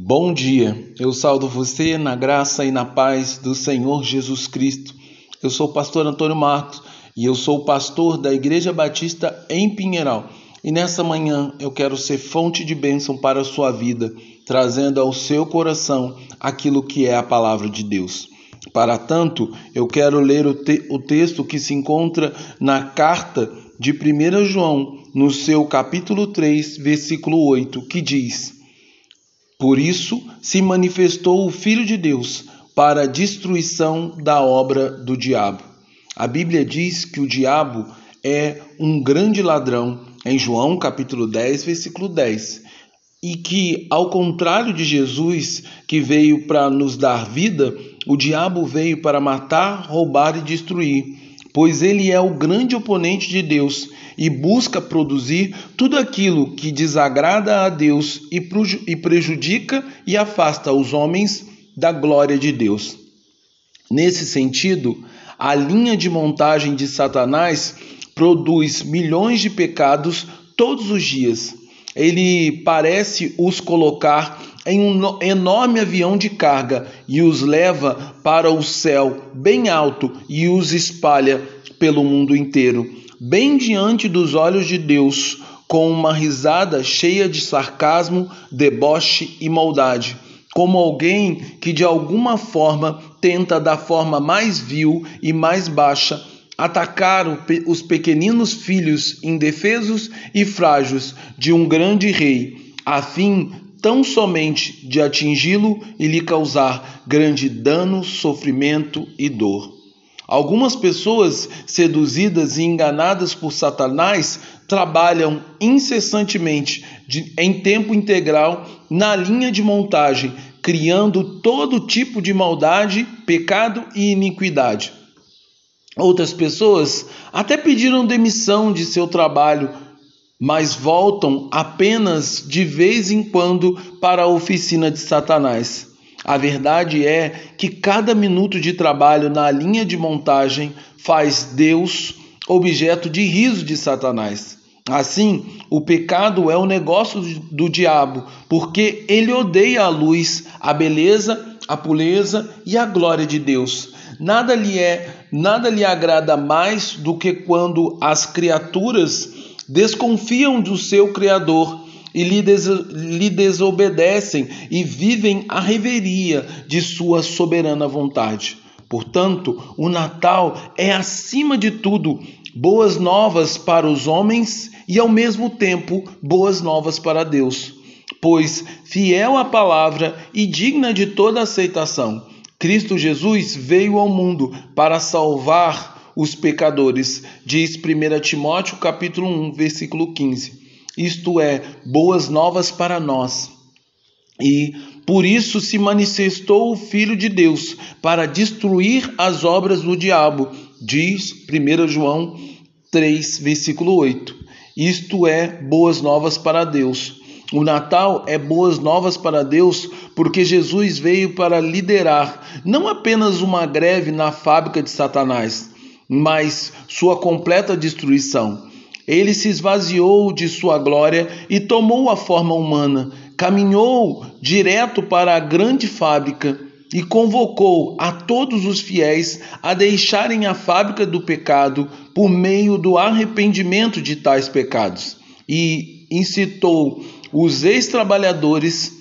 Bom dia, eu saldo você na graça e na paz do Senhor Jesus Cristo. Eu sou o pastor Antônio Marcos e eu sou o pastor da Igreja Batista em Pinheiral. E nessa manhã eu quero ser fonte de bênção para a sua vida, trazendo ao seu coração aquilo que é a palavra de Deus. Para tanto, eu quero ler o, te o texto que se encontra na carta de 1 João, no seu capítulo 3, versículo 8, que diz. Por isso se manifestou o Filho de Deus para a destruição da obra do diabo. A Bíblia diz que o diabo é um grande ladrão, em João capítulo 10, versículo 10. E que, ao contrário de Jesus, que veio para nos dar vida, o diabo veio para matar, roubar e destruir, pois ele é o grande oponente de Deus e busca produzir tudo aquilo que desagrada a Deus e prejudica e afasta os homens da glória de Deus. Nesse sentido, a linha de montagem de Satanás produz milhões de pecados todos os dias. Ele parece os colocar em um enorme avião de carga e os leva para o céu bem alto e os espalha pelo mundo inteiro. Bem diante dos olhos de Deus, com uma risada cheia de sarcasmo, deboche e maldade, como alguém que de alguma forma tenta, da forma mais vil e mais baixa, atacar os pequeninos filhos indefesos e frágeis de um grande rei, a fim tão somente de atingi-lo e lhe causar grande dano, sofrimento e dor. Algumas pessoas, seduzidas e enganadas por Satanás, trabalham incessantemente, de, em tempo integral, na linha de montagem, criando todo tipo de maldade, pecado e iniquidade. Outras pessoas até pediram demissão de seu trabalho, mas voltam apenas de vez em quando para a oficina de Satanás. A verdade é que cada minuto de trabalho na linha de montagem faz Deus objeto de riso de Satanás. Assim, o pecado é o negócio do diabo, porque ele odeia a luz, a beleza, a pureza e a glória de Deus. Nada lhe é, nada lhe agrada mais do que quando as criaturas desconfiam do seu criador e lhe, des lhe desobedecem e vivem a reveria de sua soberana vontade. Portanto, o Natal é, acima de tudo, boas novas para os homens e, ao mesmo tempo, boas novas para Deus. Pois, fiel à palavra e digna de toda aceitação, Cristo Jesus veio ao mundo para salvar os pecadores, diz 1 Timóteo capítulo 1, versículo 15 isto é, boas novas para nós. E por isso se manifestou o Filho de Deus para destruir as obras do diabo, diz 1 João 3, versículo 8. Isto é, boas novas para Deus. O Natal é boas novas para Deus porque Jesus veio para liderar não apenas uma greve na fábrica de Satanás, mas sua completa destruição. Ele se esvaziou de sua glória e tomou a forma humana, caminhou direto para a grande fábrica e convocou a todos os fiéis a deixarem a fábrica do pecado por meio do arrependimento de tais pecados e incitou os ex-trabalhadores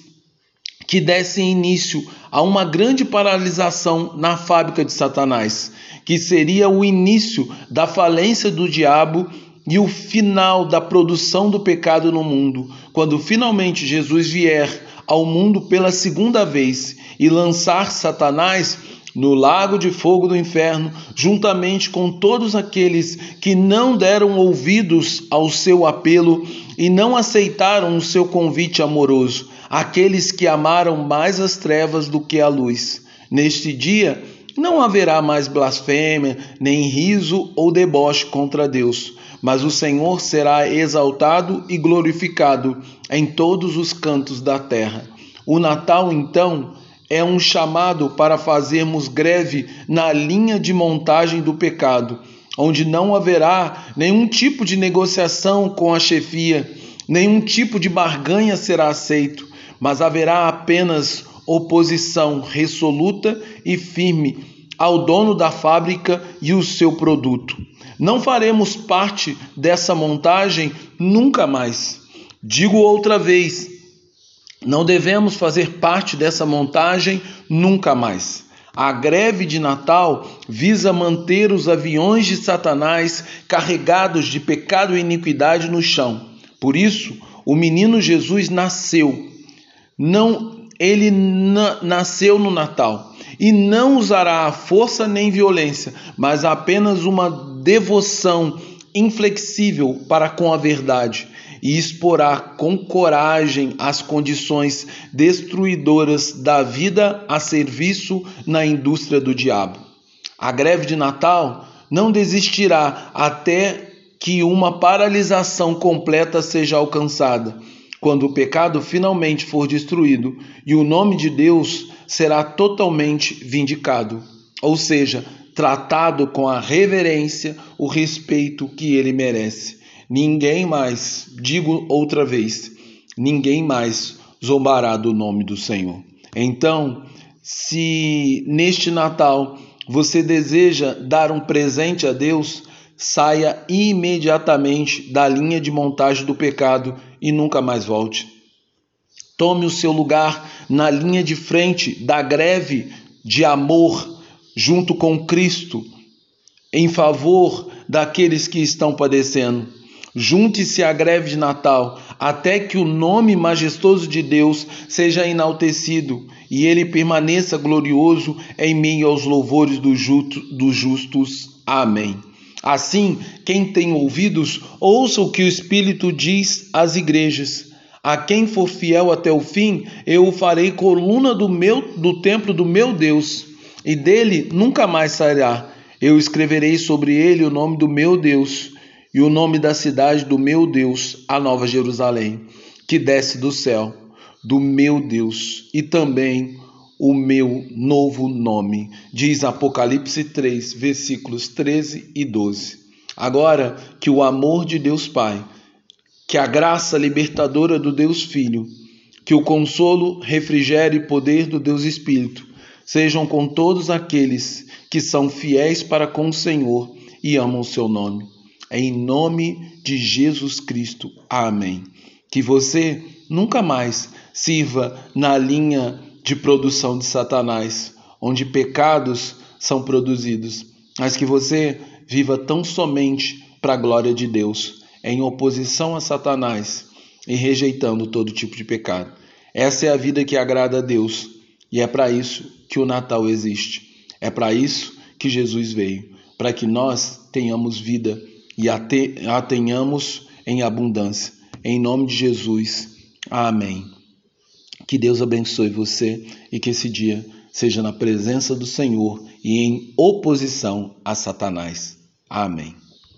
que dessem início a uma grande paralisação na fábrica de Satanás, que seria o início da falência do diabo e o final da produção do pecado no mundo, quando finalmente Jesus vier ao mundo pela segunda vez e lançar Satanás no lago de fogo do inferno, juntamente com todos aqueles que não deram ouvidos ao seu apelo e não aceitaram o seu convite amoroso, aqueles que amaram mais as trevas do que a luz. Neste dia, não haverá mais blasfêmia, nem riso ou deboche contra Deus, mas o Senhor será exaltado e glorificado em todos os cantos da terra. O Natal, então, é um chamado para fazermos greve na linha de montagem do pecado, onde não haverá nenhum tipo de negociação com a chefia, nenhum tipo de barganha será aceito, mas haverá apenas oposição resoluta e firme ao dono da fábrica e o seu produto. Não faremos parte dessa montagem nunca mais. Digo outra vez, não devemos fazer parte dessa montagem nunca mais. A greve de Natal visa manter os aviões de Satanás carregados de pecado e iniquidade no chão. Por isso, o menino Jesus nasceu. Não, ele na, nasceu no Natal e não usará a força nem violência, mas apenas uma devoção inflexível para com a verdade e exporá com coragem as condições destruidoras da vida a serviço na indústria do diabo. A greve de Natal não desistirá até que uma paralisação completa seja alcançada, quando o pecado finalmente for destruído e o nome de Deus será totalmente vindicado, ou seja, tratado com a reverência, o respeito que ele merece. Ninguém mais, digo outra vez, ninguém mais zombará do nome do Senhor. Então, se neste Natal você deseja dar um presente a Deus, saia imediatamente da linha de montagem do pecado e nunca mais volte. Tome o seu lugar na linha de frente da greve de amor junto com Cristo em favor daqueles que estão padecendo. Junte-se à greve de Natal, até que o nome majestoso de Deus seja enaltecido e ele permaneça glorioso em meio aos louvores dos justos. Amém. Assim, quem tem ouvidos, ouça o que o Espírito diz às igrejas. A quem for fiel até o fim, eu o farei coluna do meu do templo do meu Deus, e dele nunca mais sairá. Eu escreverei sobre ele o nome do meu Deus e o nome da cidade do meu Deus, a Nova Jerusalém, que desce do céu, do meu Deus, e também o meu novo nome, diz Apocalipse 3, versículos 13 e 12. Agora que o amor de Deus Pai, que a graça libertadora do Deus Filho, que o consolo, refrigério e poder do Deus Espírito sejam com todos aqueles que são fiéis para com o Senhor e amam o seu nome. Em nome de Jesus Cristo. Amém. Que você nunca mais sirva na linha de produção de Satanás, onde pecados são produzidos, mas que você viva tão somente para a glória de Deus, em oposição a Satanás e rejeitando todo tipo de pecado. Essa é a vida que agrada a Deus e é para isso que o Natal existe. É para isso que Jesus veio, para que nós tenhamos vida e a tenhamos em abundância. Em nome de Jesus. Amém. Que Deus abençoe você e que esse dia seja na presença do Senhor e em oposição a Satanás. Amém.